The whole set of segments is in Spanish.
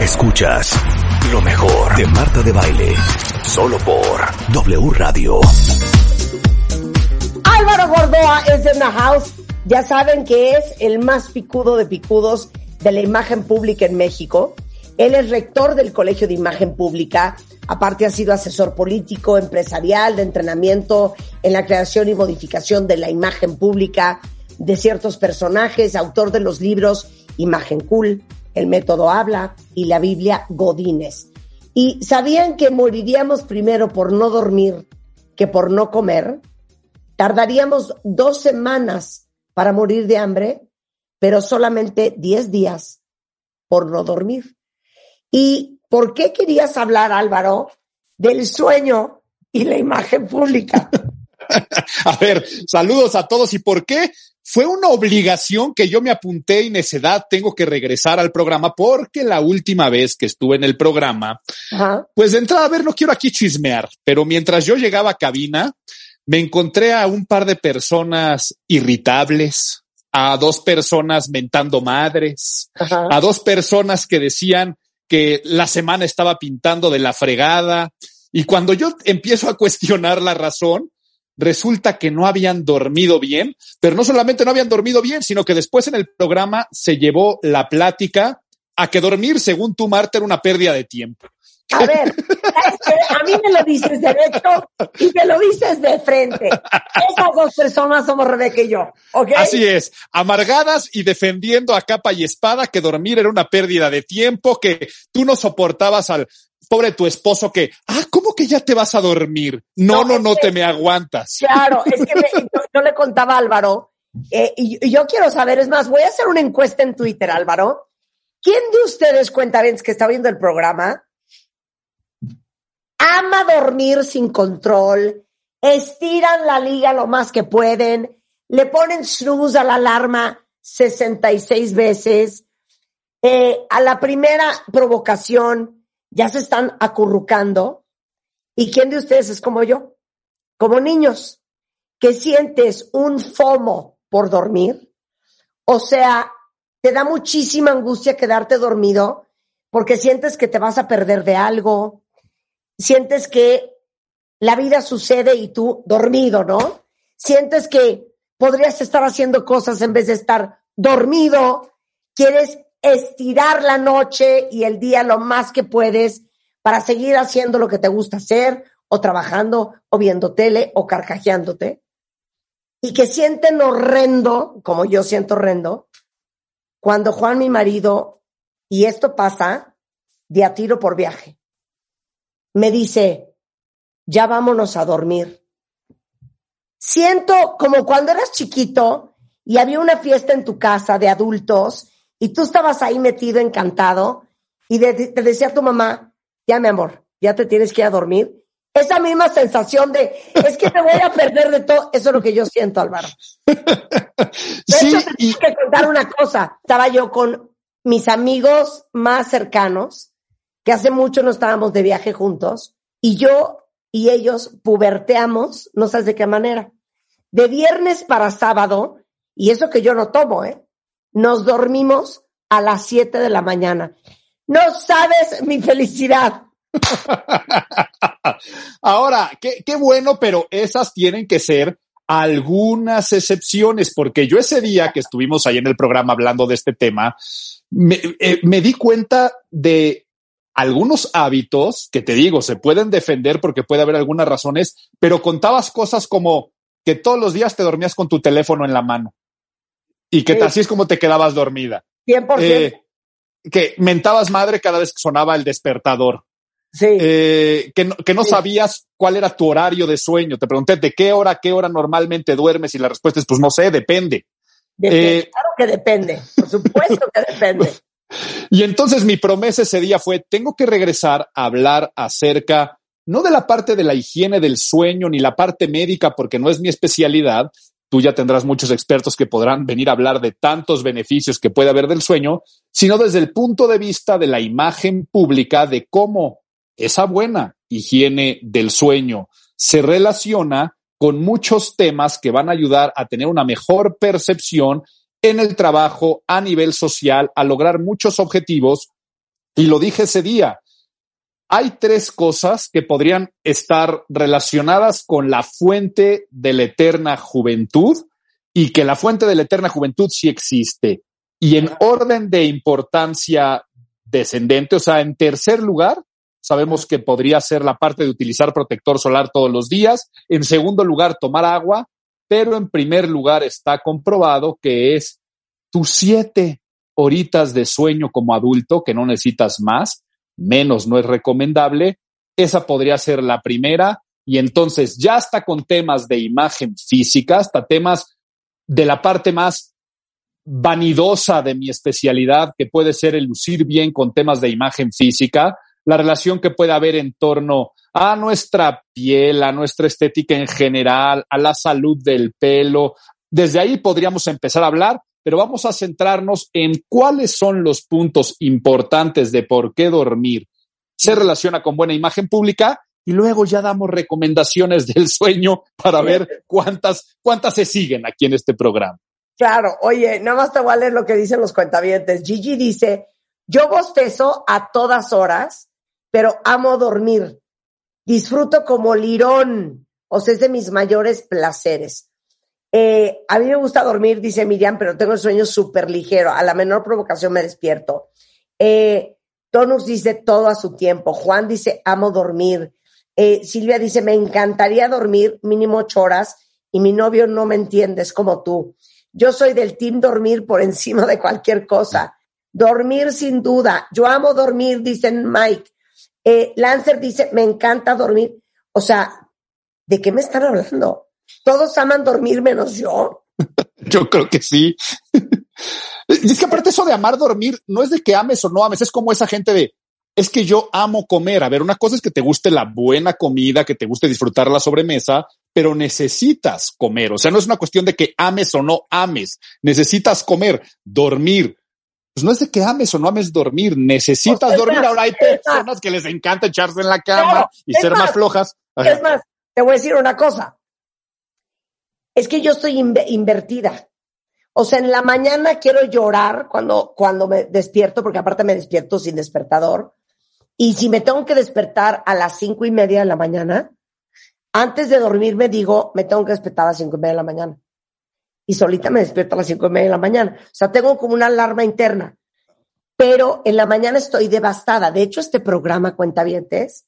Escuchas lo mejor de Marta de Baile, solo por W Radio. Álvaro Gordoa es en the house. Ya saben que es el más picudo de picudos de la imagen pública en México. Él es rector del Colegio de Imagen Pública. Aparte ha sido asesor político, empresarial, de entrenamiento en la creación y modificación de la imagen pública de ciertos personajes, autor de los libros Imagen Cool, El Método Habla y la Biblia Godines. ¿Y sabían que moriríamos primero por no dormir que por no comer? Tardaríamos dos semanas para morir de hambre, pero solamente diez días por no dormir. ¿Y por qué querías hablar, Álvaro, del sueño y la imagen pública? a ver, saludos a todos. ¿Y por qué? Fue una obligación que yo me apunté y necedad tengo que regresar al programa porque la última vez que estuve en el programa, Ajá. pues de entrada, a ver, no quiero aquí chismear, pero mientras yo llegaba a cabina, me encontré a un par de personas irritables, a dos personas mentando madres, Ajá. a dos personas que decían que la semana estaba pintando de la fregada. Y cuando yo empiezo a cuestionar la razón, resulta que no habían dormido bien, pero no solamente no habían dormido bien, sino que después en el programa se llevó la plática a que dormir, según tú, Marta, era una pérdida de tiempo. A ver, a mí me lo dices derecho y me lo dices de frente. Esas dos personas somos Rebeca y yo, ¿ok? Así es, amargadas y defendiendo a capa y espada que dormir era una pérdida de tiempo, que tú no soportabas al pobre tu esposo que, ah, ¿cómo que ya te vas a dormir? No, No, no, te me aguantas. Claro, es que me- yo, yo le contaba a Álvaro, eh, y, y yo quiero saber, es más, voy a hacer una encuesta en Twitter, Álvaro. ¿Quién de ustedes, cuentavientes que está viendo el programa, ama dormir sin control, estiran la liga lo más que pueden, le ponen snooze a la alarma 66 veces, eh, a la primera provocación ya se están acurrucando? ¿Y quién de ustedes es como yo? Como niños, que sientes un FOMO por dormir, o sea, te da muchísima angustia quedarte dormido porque sientes que te vas a perder de algo, sientes que la vida sucede y tú dormido, ¿no? Sientes que podrías estar haciendo cosas en vez de estar dormido, quieres estirar la noche y el día lo más que puedes para seguir haciendo lo que te gusta hacer, o trabajando, o viendo tele, o carcajeándote, y que sienten horrendo, como yo siento horrendo, cuando Juan, mi marido, y esto pasa de a tiro por viaje, me dice, ya vámonos a dormir. Siento como cuando eras chiquito y había una fiesta en tu casa de adultos y tú estabas ahí metido, encantado, y de- te decía tu mamá, ya mi amor, ya te tienes que ir a dormir. Esa misma sensación de, es que me voy a perder de todo, eso es lo que yo siento, Álvaro. De Sí, hecho, te y tengo que contar una cosa. Estaba yo con mis amigos más cercanos, que hace mucho no estábamos de viaje juntos, y yo y ellos puberteamos, no sabes de qué manera. De viernes para sábado, y eso que yo no tomo, ¿eh? Nos dormimos a las 7 de la mañana. No sabes mi felicidad. Ahora, qué, bueno, pero esas tienen que ser algunas excepciones, porque yo ese día que estuvimos ahí en el programa hablando de este tema, me, eh, me di cuenta de algunos hábitos que te digo, se pueden defender porque puede haber algunas razones, pero contabas cosas como que todos los días te dormías con tu teléfono en la mano y que Sí. así es como te quedabas dormida. 100%. Eh, que mentabas madre cada vez que sonaba el despertador. sí. Eh, que, no, que no Sí. sabías cuál era tu horario de sueño. Te pregunté de qué hora, qué hora normalmente duermes y la respuesta es pues no sé, depende. Depende. eh, claro que depende. Por supuesto que depende. Y entonces mi promesa ese día fue, tengo que regresar a hablar acerca, no de la parte de la higiene del sueño ni la parte médica, porque no es mi especialidad. Tú ya tendrás muchos expertos que podrán venir a hablar de tantos beneficios que puede haber del sueño, sino desde el punto de vista de la imagen pública de cómo esa buena higiene del sueño se relaciona con muchos temas que van a ayudar a tener una mejor percepción en el trabajo, a nivel social, a lograr muchos objetivos. Y lo dije ese día, hay tres cosas que podrían estar relacionadas con la fuente de la eterna juventud y que la fuente de la eterna juventud sí existe. Y en orden de importancia descendente, o sea, en tercer lugar, sabemos que podría ser la parte de utilizar protector solar todos los días. En segundo lugar, tomar agua pero en primer lugar está comprobado que es tus siete horitas de sueño como adulto, que no necesitas más, menos no es recomendable. Esa podría ser la primera. Y entonces ya está con temas de imagen física, hasta temas de la parte más vanidosa de mi especialidad, que puede ser el lucir bien con temas de imagen física, la relación que puede haber en torno a nuestra piel, a nuestra estética en general, a la salud del pelo. Desde ahí podríamos empezar a hablar, pero vamos a centrarnos en cuáles son los puntos importantes de por qué dormir se relaciona con buena imagen pública y luego ya damos recomendaciones del sueño para ver cuántas, cuántas se siguen aquí en este programa. Claro, oye, nada más te voy leer lo que dicen los cuentavientes. Gigi dice, yo bostezo a todas horas pero amo dormir. Disfruto como lirón, o sea, es de mis mayores placeres. Eh, a mí me gusta dormir, dice Miriam, pero tengo el sueño súper ligero. A la menor provocación me despierto. Eh, Tonus dice todo a su tiempo. Juan dice amo dormir. Eh, Silvia dice me encantaría dormir mínimo ocho horas y mi novio no me entiende, es como tú. Yo soy del team dormir por encima de cualquier cosa. Dormir sin duda. Yo amo dormir, dicen Mike. Eh, Lancer dice, me encanta dormir. O sea, ¿de qué me están hablando? Todos aman dormir menos yo. yo creo que sí. y es que aparte eso de amar dormir no es de que ames o no ames, es como esa gente de, es que yo amo comer. A ver, una cosa es que te guste la buena comida, que te guste disfrutar la sobremesa, pero necesitas comer. O sea, no es una cuestión de que ames o no ames. Necesitas comer, dormir, pues no es de que ames o no ames dormir, necesitas dormir. Ahora hay personas que les encanta echarse en la cama y ser más, flojas. Es más, te voy a decir una cosa. Es que yo estoy invertida. O sea, en la mañana quiero llorar cuando, cuando me despierto, porque aparte me despierto sin despertador. Y si me tengo que despertar a las cinco y media de la mañana, antes de dormirme digo, me tengo que despertar a las cinco y media de la mañana y solita me despierto a las cinco y media de la mañana. O sea, tengo como una alarma interna. Pero en la mañana estoy devastada. De hecho, este programa, Cuentavientes,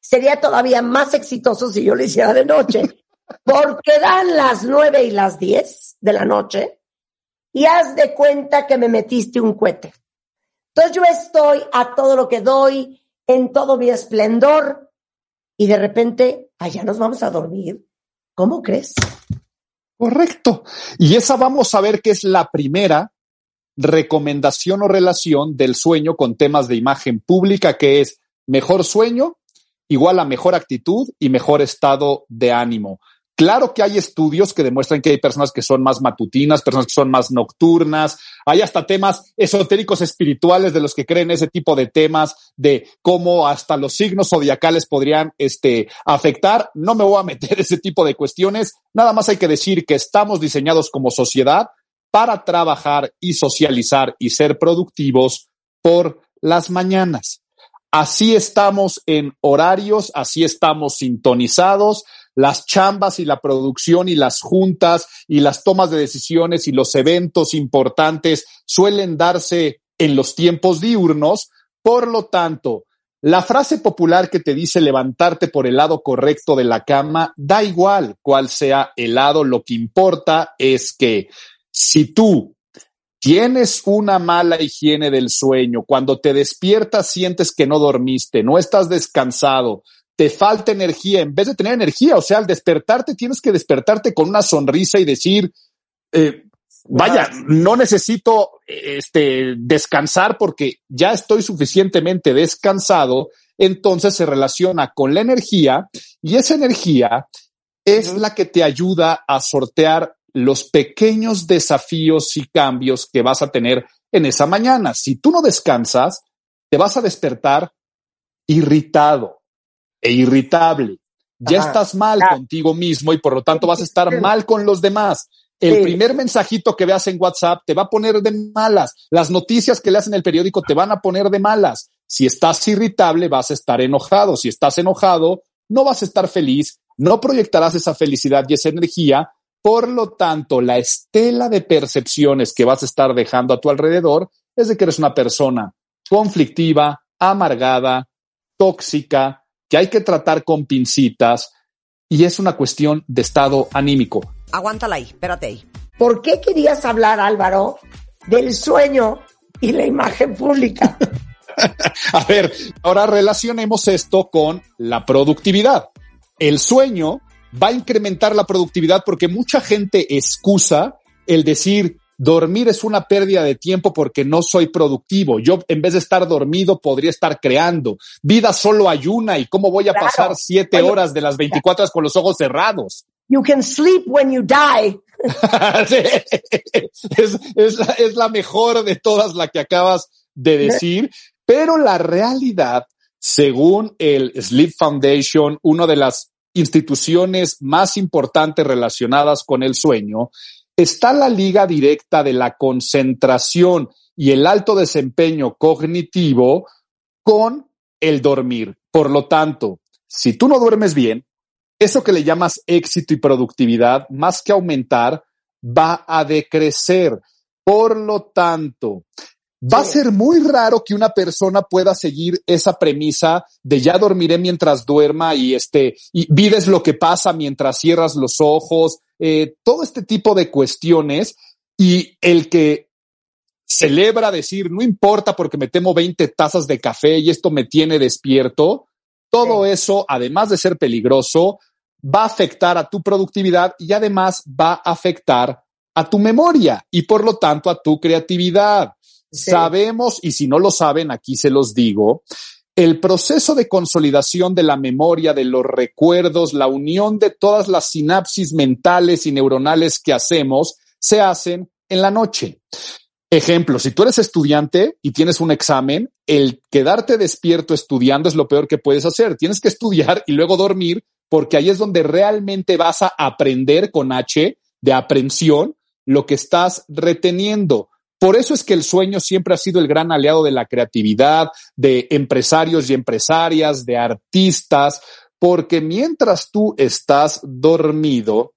sería todavía más exitoso si yo lo hiciera de noche. Porque dan las nueve y las diez de la noche y haz de cuenta que me metiste un cohete. Entonces yo estoy a todo lo que doy, en todo mi esplendor, y de repente, allá nos vamos a dormir. ¿Cómo crees? Correcto. Y esa vamos a ver que es la primera recomendación o relación del sueño con temas de imagen pública, que es mejor sueño igual a mejor actitud y mejor estado de ánimo. Claro que hay estudios que demuestran que hay personas que son más matutinas, personas que son más nocturnas, hay hasta temas esotéricos espirituales de los que creen ese tipo de temas de cómo hasta los signos zodiacales podrían este, afectar. No me voy a meter ese tipo de cuestiones. Nada más hay que decir que estamos diseñados como sociedad para trabajar y socializar y ser productivos por las mañanas. Así estamos en horarios, así estamos sintonizados. Las chambas y la producción y las juntas y las tomas de decisiones y los eventos importantes suelen darse en los tiempos diurnos. Por lo tanto, la frase popular que te dice levantarte por el lado correcto de la cama, da igual cuál sea el lado, lo que importa es que si tú tienes una mala higiene del sueño, cuando te despiertas sientes que no dormiste, no estás descansado, te falta energía, en vez de tener energía, o sea, al despertarte tienes que despertarte con una sonrisa y decir, eh, vaya, no necesito este, descansar porque ya estoy suficientemente descansado, entonces se relaciona con la energía y esa energía es la que te ayuda a sortear los pequeños desafíos y cambios que vas a tener en esa mañana. Si tú no descansas, te vas a despertar irritado e irritable. Ya estás mal contigo mismo y por lo tanto vas a estar mal con los demás. El primer mensajito que veas en WhatsApp te va a poner de malas. Las noticias que leas en el periódico te van a poner de malas. Si estás irritable, vas a estar enojado. Si estás enojado, no vas a estar feliz, no proyectarás esa felicidad y esa energía. Por lo tanto, la estela de percepciones que vas a estar dejando a tu alrededor es de que eres una persona conflictiva, amargada, tóxica, que hay que tratar con pincitas y es una cuestión de estado anímico. Aguántala ahí, espérate ahí. ¿Por qué querías hablar, Álvaro, del sueño y la imagen pública? A ver, ahora relacionemos esto con la productividad. El sueño va a incrementar la productividad porque mucha gente excusa el decir, dormir es una pérdida de tiempo porque no soy productivo. Yo en vez de estar dormido podría estar creando. Vida solo hay una y cómo voy a pasar siete horas de las 24 horas con los ojos cerrados. You can sleep when you die. es, es, la, es la mejor de todas la que acabas de decir, pero la realidad, según el Sleep Foundation, una de las instituciones más importantes relacionadas con el sueño, está la liga directa de la concentración y el alto desempeño cognitivo con el dormir. Por lo tanto, si tú no duermes bien, eso que le llamas éxito y productividad, más que aumentar, va a decrecer. Por lo tanto, va a ser muy raro que una persona pueda seguir esa premisa de ya dormiré mientras duerma y este, y vives lo que pasa mientras cierras los ojos, eh, todo este tipo de cuestiones. Y el que celebra decir, no importa porque me temo 20 tazas de café y esto me tiene despierto, todo eso, además de ser peligroso, va a afectar a tu productividad y además va a afectar a tu memoria y por lo tanto a tu creatividad. Sabemos, y si no lo saben, aquí se los digo, el proceso de consolidación de la memoria, de los recuerdos, la unión de todas las sinapsis mentales y neuronales que hacemos, se hacen en la noche. Ejemplo, si tú eres estudiante y tienes un examen, el quedarte despierto estudiando es lo peor que puedes hacer. Tienes que estudiar y luego dormir porque ahí es donde realmente vas a aprender con H de aprensión lo que estás reteniendo. Por eso es que el sueño siempre ha sido el gran aliado de la creatividad, de empresarios y empresarias, de artistas, porque mientras tú estás dormido,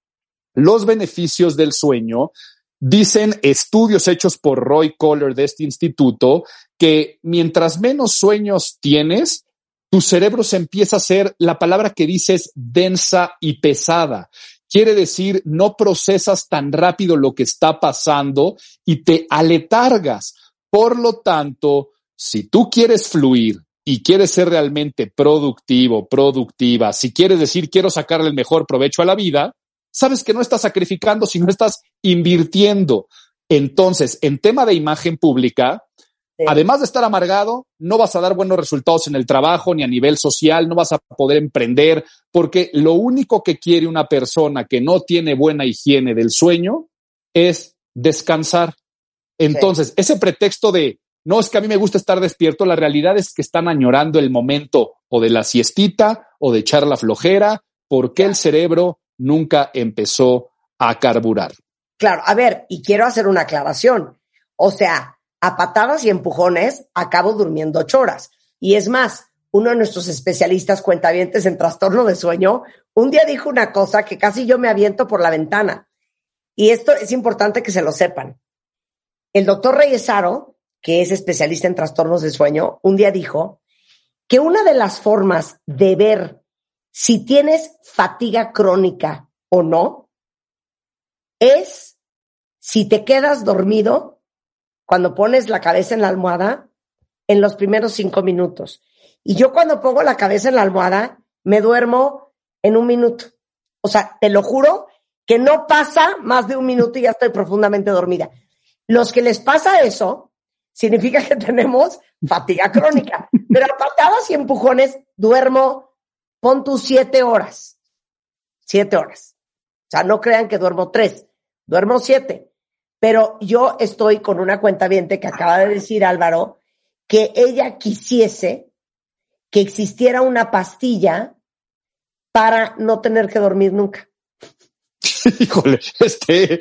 los beneficios del sueño Dicen estudios hechos por Roy Kohler de este instituto que mientras menos sueños tienes, tu cerebro se empieza a hacer, la palabra que dices, densa y pesada. Quiere decir, no procesas tan rápido lo que está pasando y te aletargas. Por lo tanto, si tú quieres fluir y quieres ser realmente productivo, productiva, si quieres decir quiero sacarle el mejor provecho a la vida, sabes que no estás sacrificando, sino estás invirtiendo. Entonces, en tema de imagen pública, además de estar amargado, no vas a dar buenos resultados en el trabajo ni a nivel social, no vas a poder emprender, porque lo único que quiere una persona que no tiene buena higiene del sueño es descansar. Entonces, ese pretexto de, no es que a mí me gusta estar despierto, la realidad es que están añorando el momento o de la siestita o de echar la flojera, porque el cerebro nunca empezó a carburar. Claro, a ver, y quiero hacer una aclaración. O sea, a patadas y empujones acabo durmiendo ocho horas. Y es más, uno de nuestros especialistas cuentavientes en trastorno de sueño, un día dijo una cosa que casi yo me aviento por la ventana. Y esto es importante que se lo sepan. El doctor Reyesaro, que es especialista en trastornos de sueño, un día dijo que una de las formas de ver si tienes fatiga crónica o no, es si te quedas dormido cuando pones la cabeza en la almohada en los primeros cinco minutos. Y yo cuando pongo la cabeza en la almohada, me duermo en un minuto. O sea, te lo juro que no pasa más de un minuto y ya estoy profundamente dormida. Los que les pasa eso, significa que tenemos fatiga crónica. Pero a patadas y empujones duermo, pon tus siete horas. Siete horas. O sea, no crean que duermo tres, duermo siete. Pero yo estoy con una cuenta viente que acaba de decir Álvaro que ella quisiese que existiera una pastilla para no tener que dormir nunca. Híjole, este, eh,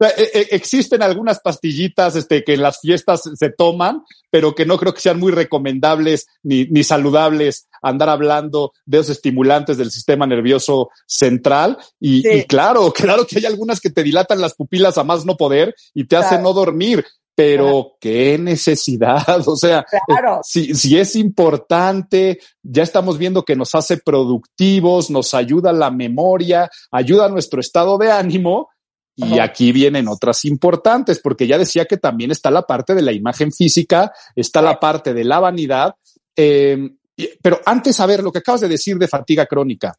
eh, existen algunas pastillitas este, que en las fiestas se toman, pero que no creo que sean muy recomendables ni, ni saludables andar hablando de esos estimulantes del sistema nervioso central. Y, y, claro, claro que hay algunas que te dilatan las pupilas a más no poder y te hacen no dormir pero qué necesidad, o sea, si, si es importante, ya estamos viendo que nos hace productivos, nos ayuda la memoria, ayuda a nuestro estado de ánimo. Y aquí vienen otras importantes, porque ya decía que también está la parte de la imagen física, está la parte de la vanidad. Eh, pero antes, a ver, lo que acabas de decir de fatiga crónica,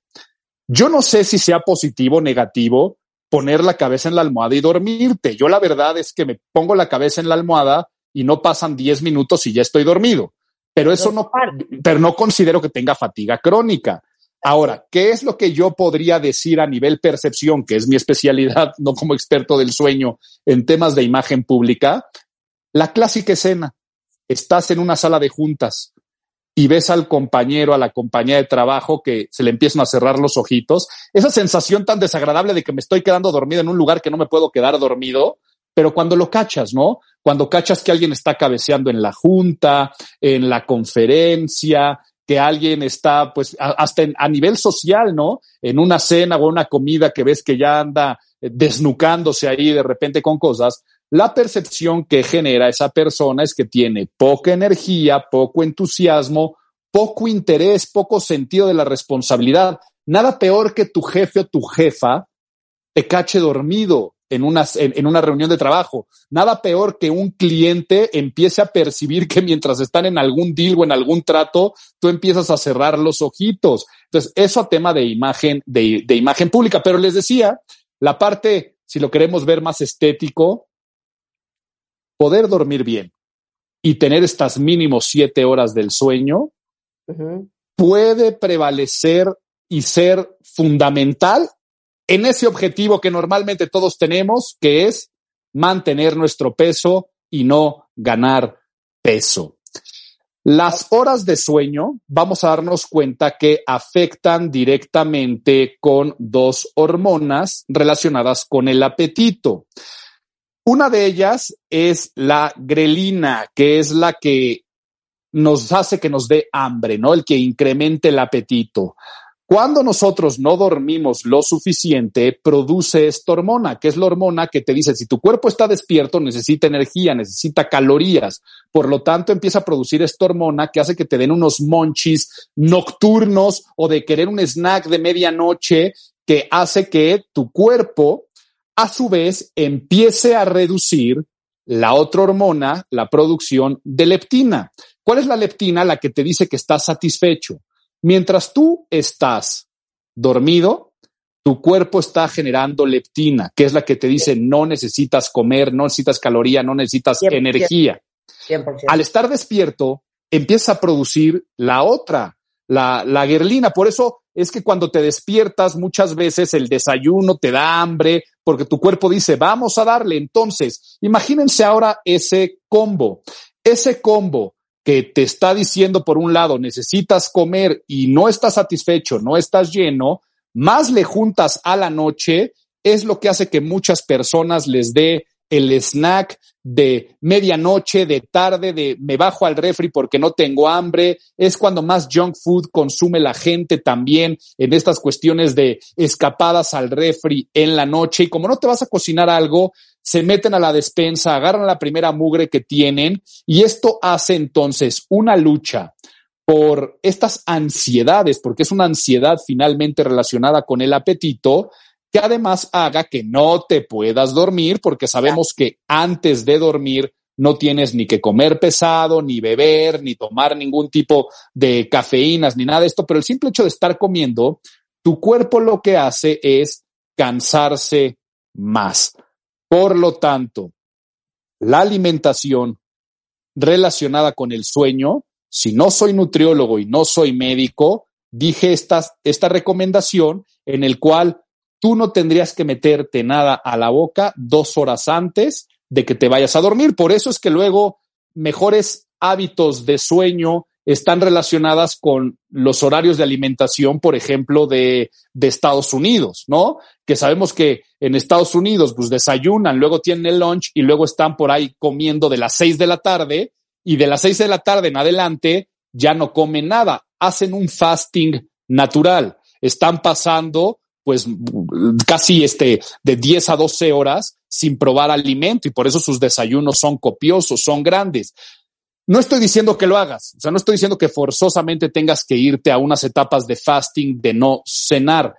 yo no sé si sea positivo o negativo, poner la cabeza en la almohada y dormirte. Yo la verdad es que me pongo la cabeza en la almohada y no pasan 10 minutos y ya estoy dormido. Pero eso no, pero no considero que tenga fatiga crónica. Ahora, ¿qué es lo que yo podría decir a nivel percepción, que es mi especialidad, no como experto del sueño en temas de imagen pública? La clásica escena. Estás en una sala de juntas, y ves al compañero, a la compañía de trabajo que se le empiezan a cerrar los ojitos, esa sensación tan desagradable de que me estoy quedando dormido en un lugar que no me puedo quedar dormido, pero cuando lo cachas, ¿no? Cuando cachas que alguien está cabeceando en la junta, en la conferencia, que alguien está, pues, hasta a nivel social, ¿no? En una cena o una comida que ves que ya anda desnucándose ahí de repente con cosas, la percepción que genera esa persona es que tiene poca energía, poco entusiasmo, poco interés, poco sentido de la responsabilidad. Nada peor que tu jefe o tu jefa te cache dormido en una, en, una reunión de trabajo. Nada peor que un cliente empiece a percibir que mientras están en algún deal o en algún trato, tú empiezas a cerrar los ojitos. Entonces, eso a tema de imagen, de, de imagen pública. Pero les decía, la parte, si lo queremos ver más estético, poder dormir bien y tener estas mínimo siete horas del sueño puede prevalecer y ser fundamental en ese objetivo que normalmente todos tenemos, que es mantener nuestro peso y no ganar peso. Las horas de sueño, vamos a darnos cuenta que afectan directamente con dos hormonas relacionadas con el apetito. Una de ellas es la grelina, que es la que nos hace que nos dé hambre, ¿no? El que incremente el apetito. Cuando nosotros no dormimos lo suficiente, produce esta hormona, que es la hormona que te dice, si tu cuerpo está despierto, necesita energía, necesita calorías. Por lo tanto, empieza a producir esta hormona que hace que te den unos monchis nocturnos o de querer un snack de medianoche que hace que tu cuerpo a su vez empiece a reducir la otra hormona, la producción de leptina. ¿Cuál es la leptina? La que te dice que estás satisfecho. Mientras tú estás dormido, tu cuerpo está generando leptina, que es la que te dice no necesitas comer, no necesitas caloría, no necesitas energía. Al estar despierto, empieza a producir la otra, la, la guerlina. Por eso es que cuando te despiertas muchas veces el desayuno te da hambre porque tu cuerpo dice, vamos a darle. Entonces, imagínense ahora ese combo, ese combo que te está diciendo por un lado, necesitas comer y no estás satisfecho, no estás lleno, más le juntas a la noche, es lo que hace que muchas personas les dé el snack de medianoche, de tarde, de me bajo al refri porque no tengo hambre, es cuando más junk food consume la gente también en estas cuestiones de escapadas al refri en la noche. Y como no te vas a cocinar algo, se meten a la despensa, agarran la primera mugre que tienen y esto hace entonces una lucha por estas ansiedades, porque es una ansiedad finalmente relacionada con el apetito, que además haga que no te puedas dormir, porque sabemos que antes de dormir no tienes ni que comer pesado, ni beber, ni tomar ningún tipo de cafeínas, ni nada de esto, pero el simple hecho de estar comiendo, tu cuerpo lo que hace es cansarse más. Por lo tanto, la alimentación relacionada con el sueño, si no soy nutriólogo y no soy médico, dije esta, esta recomendación en el cual tú no tendrías que meterte nada a la boca dos horas antes de que te vayas a dormir. Por eso es que luego mejores hábitos de sueño están relacionadas con los horarios de alimentación, por ejemplo, de, Estados Unidos, ¿no? Que sabemos que en Estados Unidos, pues desayunan, luego tienen el lunch y luego están por ahí comiendo de las seis de la tarde y de las seis de la tarde en adelante ya no comen nada, hacen un fasting natural, están pasando pues casi este de 10 a 12 horas sin probar alimento y por eso sus desayunos son copiosos, son grandes. No estoy diciendo que lo hagas, o sea, no estoy diciendo que forzosamente tengas que irte a unas etapas de fasting, de no cenar,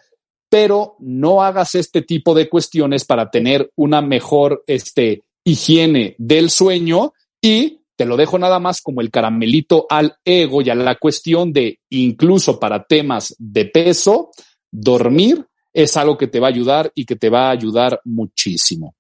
pero no hagas este tipo de cuestiones para tener una mejor este, higiene del sueño y te lo dejo nada más como el caramelito al ego y a la cuestión de incluso para temas de peso, dormir es algo que te va a ayudar y que te va a ayudar muchísimo.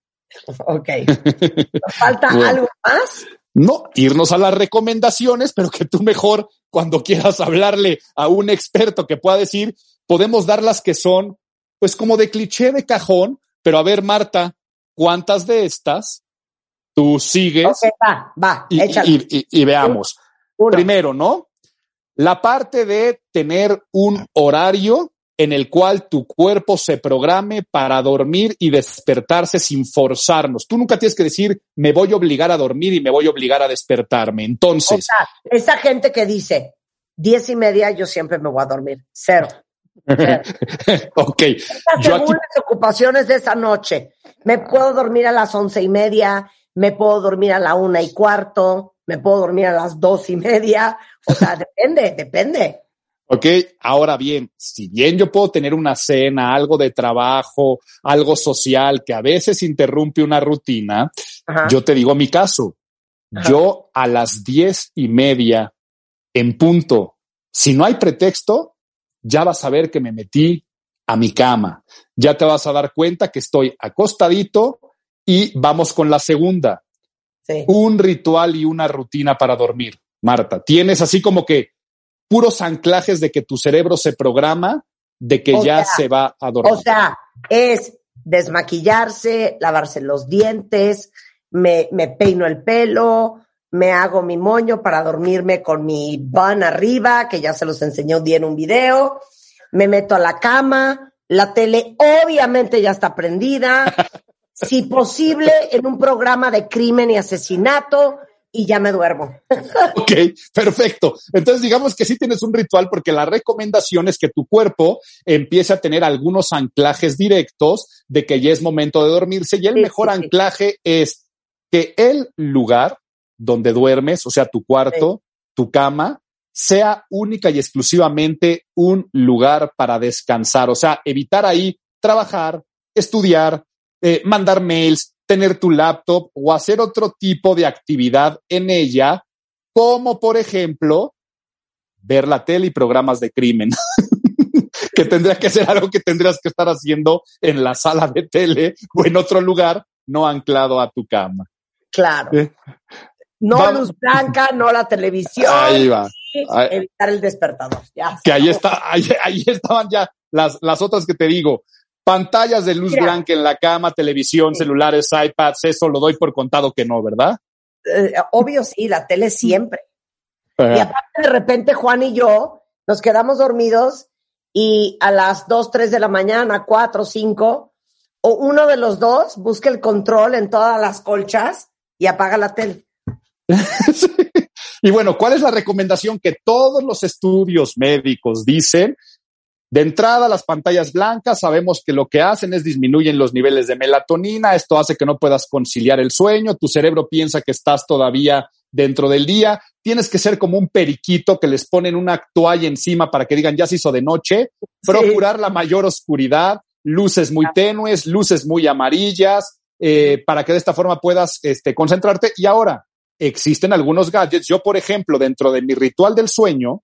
Ok. ¿Falta algo más? No, irnos a las recomendaciones, pero que tú mejor cuando quieras hablarle a un experto que pueda decir, podemos dar las que son, pues como de cliché de cajón, pero a ver, Marta, ¿cuántas de estas tú sigues? va, va, y, y, y, veamos. Primero, ¿no? La parte de tener un horario en el cual tu cuerpo se programe para dormir y despertarse sin forzarnos. Tú nunca tienes que decir, me voy a obligar a dormir y me voy a obligar a despertarme. Entonces. O sea, esa gente que dice, diez y media, yo siempre me voy a dormir. Cero. ok. Según las ocupaciones de esa noche, me puedo dormir a las once y media, me puedo dormir a la una y cuarto, me puedo dormir a las dos y media. O sea, depende, depende. Ok, ahora bien, si bien yo puedo tener una cena, algo de trabajo, algo social que a veces interrumpe una rutina, yo te digo mi caso. Yo a las diez y media en punto, si no hay pretexto, ya vas a ver que me metí a mi cama. Ya te vas a dar cuenta que estoy acostadito y vamos con la segunda. Un ritual y una rutina para dormir. Marta, tienes así como que puros anclajes de que tu cerebro se programa de que ya se va a dormir. O sea, es desmaquillarse, lavarse los dientes, me, me peino el pelo, me hago mi moño para dormirme con mi bun arriba, que ya se los enseñó un día en un video, me meto a la cama, la tele obviamente ya está prendida, si posible en un programa de crimen y asesinato, y ya me duermo. ok, perfecto. Entonces digamos que sí tienes un ritual porque la recomendación es que tu cuerpo empiece a tener algunos anclajes directos de que ya es momento de dormirse y el mejor anclaje es que el lugar donde duermes, o sea, tu cuarto, tu cama, sea única y exclusivamente un lugar para descansar, o sea, evitar ahí trabajar, estudiar, eh, mandar mails, tener tu laptop o hacer otro tipo de actividad en ella, como por ejemplo ver la tele y programas de crimen, que tendría que ser algo que tendrías que estar haciendo en la sala de tele o en otro lugar, no anclado a tu cama. Claro. ¿Eh? No luz blanca, no la televisión. Ahí va. Evitar el despertador. Ya, que ahí está, ahí, ahí, estaban ya las, las otras que te digo pantallas de luz blanca en la cama, televisión, celulares, iPads, eso lo doy por contado que no, ¿verdad? Eh, obvio sí, la tele siempre. Y aparte de repente Juan y yo nos quedamos dormidos y a las 2, 3 de la mañana, 4, 5, o uno de los dos busca el control en todas las colchas y apaga la tele. Y bueno, ¿cuál es la recomendación que todos los estudios médicos dicen? De entrada, las pantallas blancas sabemos que lo que hacen es disminuyen los niveles de melatonina, esto hace que no puedas conciliar el sueño, tu cerebro piensa que estás todavía dentro del día, tienes que ser como un periquito que les ponen una toalla encima para que digan ya se hizo de noche, procurar la mayor oscuridad, luces muy tenues, luces muy amarillas, eh, para que de esta forma puedas este, concentrarte. Y ahora, existen algunos gadgets. Yo, por ejemplo, dentro de mi ritual del sueño,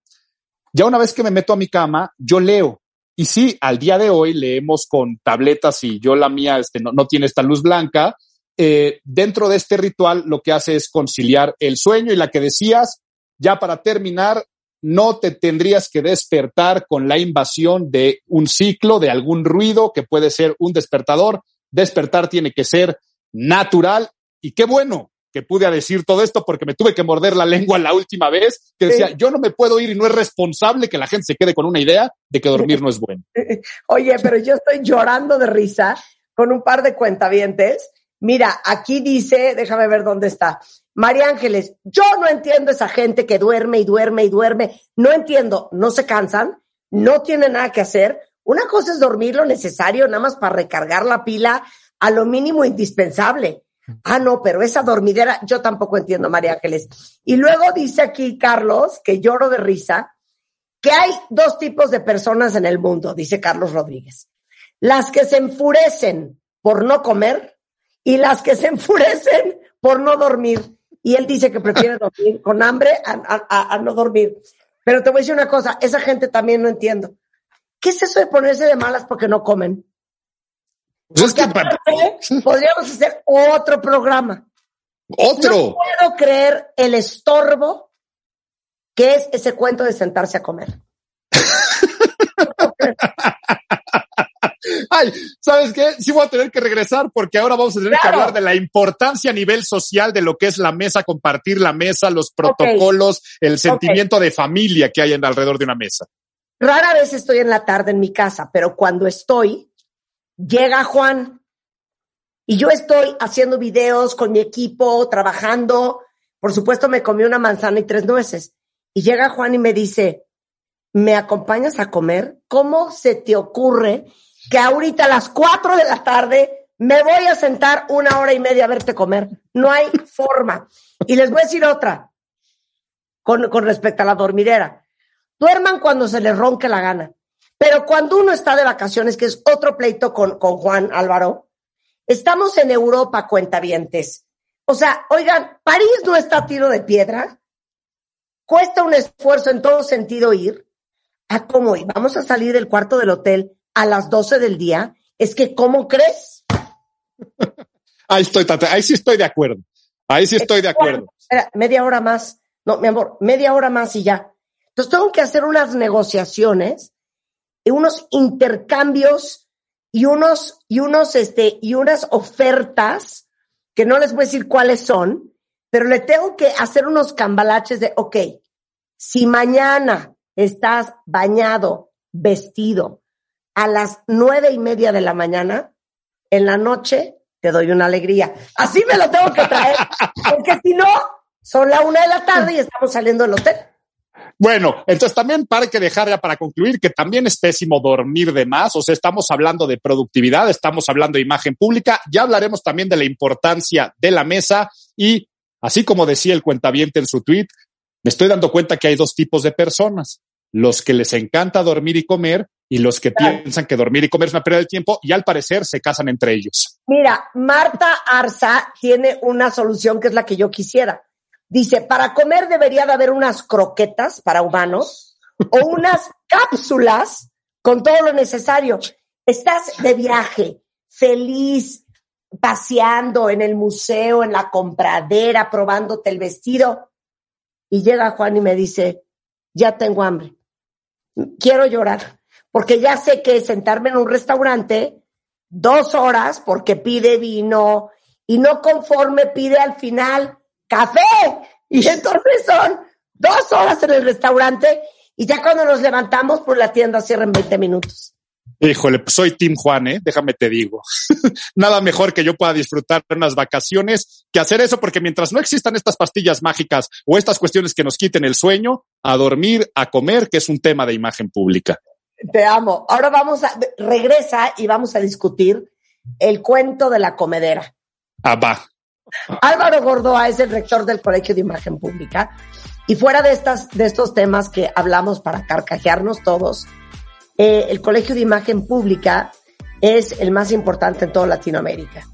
ya una vez que me meto a mi cama, yo leo. Y sí, al día de hoy leemos con tabletas y yo la mía este, no, no tiene esta luz blanca. Eh, dentro de este ritual lo que hace es conciliar el sueño y la que decías, ya para terminar, no te tendrías que despertar con la invasión de un ciclo, de algún ruido que puede ser un despertador. Despertar tiene que ser natural y qué bueno que pude decir todo esto porque me tuve que morder la lengua la última vez, que decía, yo no me puedo ir y no es responsable que la gente se quede con una idea de que dormir no es bueno. Oye, pero yo estoy llorando de risa con un par de cuentavientes. Mira, aquí dice, déjame ver dónde está. María Ángeles, yo no entiendo esa gente que duerme y duerme y duerme. No entiendo, no se cansan, no tienen nada que hacer. Una cosa es dormir lo necesario nada más para recargar la pila a lo mínimo indispensable. Ah, no, pero esa dormidera, yo tampoco entiendo, María Ángeles. Y luego dice aquí Carlos, que lloro de risa, que hay dos tipos de personas en el mundo, dice Carlos Rodríguez. Las que se enfurecen por no comer y las que se enfurecen por no dormir. Y él dice que prefiere dormir con hambre a, no dormir. Pero te voy a decir una cosa, esa gente también no entiendo. ¿Qué es eso de ponerse de malas porque no comen? Pues podríamos hacer otro programa. Otro. No puedo creer el estorbo que es ese cuento de sentarse a comer. Ay, ¿sabes qué? Sí voy a tener que regresar porque ahora vamos a tener que hablar de la importancia a nivel social de lo que es la mesa, compartir la mesa, los protocolos, el sentimiento de familia que hay en, alrededor de una mesa. Rara vez estoy en la tarde en mi casa, pero cuando estoy, llega Juan y yo estoy haciendo videos con mi equipo, trabajando. Por supuesto, me comí una manzana y tres nueces. Y llega Juan y me dice, ¿me acompañas a comer? ¿Cómo se te ocurre que ahorita a las cuatro de la tarde me voy a sentar una hora y media a verte comer? No hay forma. Y les voy a decir otra, con, con respecto a la dormidera. Duerman cuando se les ronque la gana. Pero cuando uno está de vacaciones, que es otro pleito con, con Juan Álvaro, estamos en Europa, cuentavientes. O sea, oigan, París no está a tiro de piedra. Cuesta un esfuerzo en todo sentido ir. ¿A ah, cómo? ¿Y vamos a salir del cuarto del hotel a las 12 del día? Es que, ¿cómo crees? ahí estoy, ahí sí estoy de acuerdo. Ahí sí estoy de acuerdo. Espera, media hora más. No, mi amor, media hora más y ya. Entonces tengo que hacer unas negociaciones unos intercambios y unos, y unos, este, y unas ofertas que no les voy a decir cuáles son, pero le tengo que hacer unos cambalaches de, ok, si mañana estás bañado, vestido, a las nueve y media de la mañana, en la noche te doy una alegría. Así me lo tengo que traer, porque si no, son la una de la tarde y estamos saliendo del hotel. Bueno, entonces también para que dejar ya para concluir que también es pésimo dormir de más, o sea, estamos hablando de productividad, estamos hablando de imagen pública, ya hablaremos también de la importancia de la mesa y así como decía el cuentaviente en su tweet, me estoy dando cuenta que hay dos tipos de personas, los que les encanta dormir y comer y los que piensan que dormir y comer es una pérdida de tiempo y al parecer se casan entre ellos. Mira, Marta Arza tiene una solución que es la que yo quisiera Dice, para comer debería de haber unas croquetas para humanos o unas cápsulas con todo lo necesario. Estás de viaje, feliz, paseando en el museo, en la compradera, probándote el vestido. Y llega Juan y me dice, ya tengo hambre. Quiero llorar, porque ya sé que sentarme en un restaurante dos horas porque pide vino y no conforme pide al final café. Y entonces son dos horas en el restaurante y ya cuando nos levantamos, pues la tienda cierra en 20 minutos. Híjole, pues soy Tim Juan, ¿eh? Déjame te digo. Nada mejor que yo pueda disfrutar de unas vacaciones que hacer eso, porque mientras no existan estas pastillas mágicas o estas cuestiones que nos quiten el sueño, a dormir, a comer, que es un tema de imagen pública. Te amo. Ahora vamos a, regresa y vamos a discutir el cuento de la comedera. Ah, va. Álvaro Gordoa es el rector del Colegio de Imagen Pública y fuera de, estas, de estos temas que hablamos para carcajearnos todos, eh, el Colegio de Imagen Pública es el más importante en toda Latinoamérica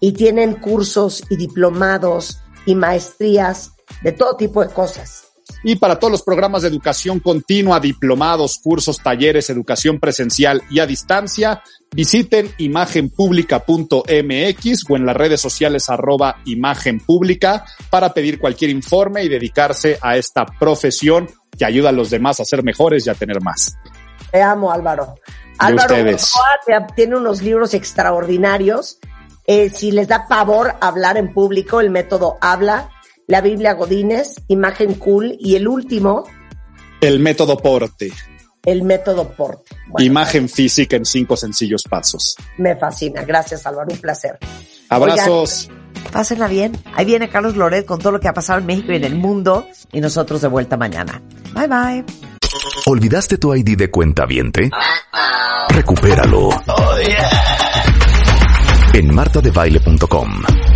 y tienen cursos y diplomados y maestrías de todo tipo de cosas. Y para todos los programas de educación continua, diplomados, cursos, talleres, educación presencial y a distancia, visiten imagenpublica.mx o en las redes sociales arroba imagen pública para pedir cualquier informe y dedicarse a esta profesión que ayuda a los demás a ser mejores y a tener más. Te amo, Álvaro. Álvaro tiene unos libros extraordinarios. Eh, si les da pavor hablar en público, el método habla, la Biblia Godínez, imagen cool y el último. El método porte. El método porte. imagen física en cinco sencillos pasos. Me fascina. Gracias, Álvaro. Un placer. Abrazos. pásenla bien. Ahí viene Carlos Loret con todo lo que ha pasado en México y en el mundo y nosotros de vuelta mañana. Bye bye. ¿Olvidaste tu ID de cuenta viente? Recupéralo. En martadebaile.com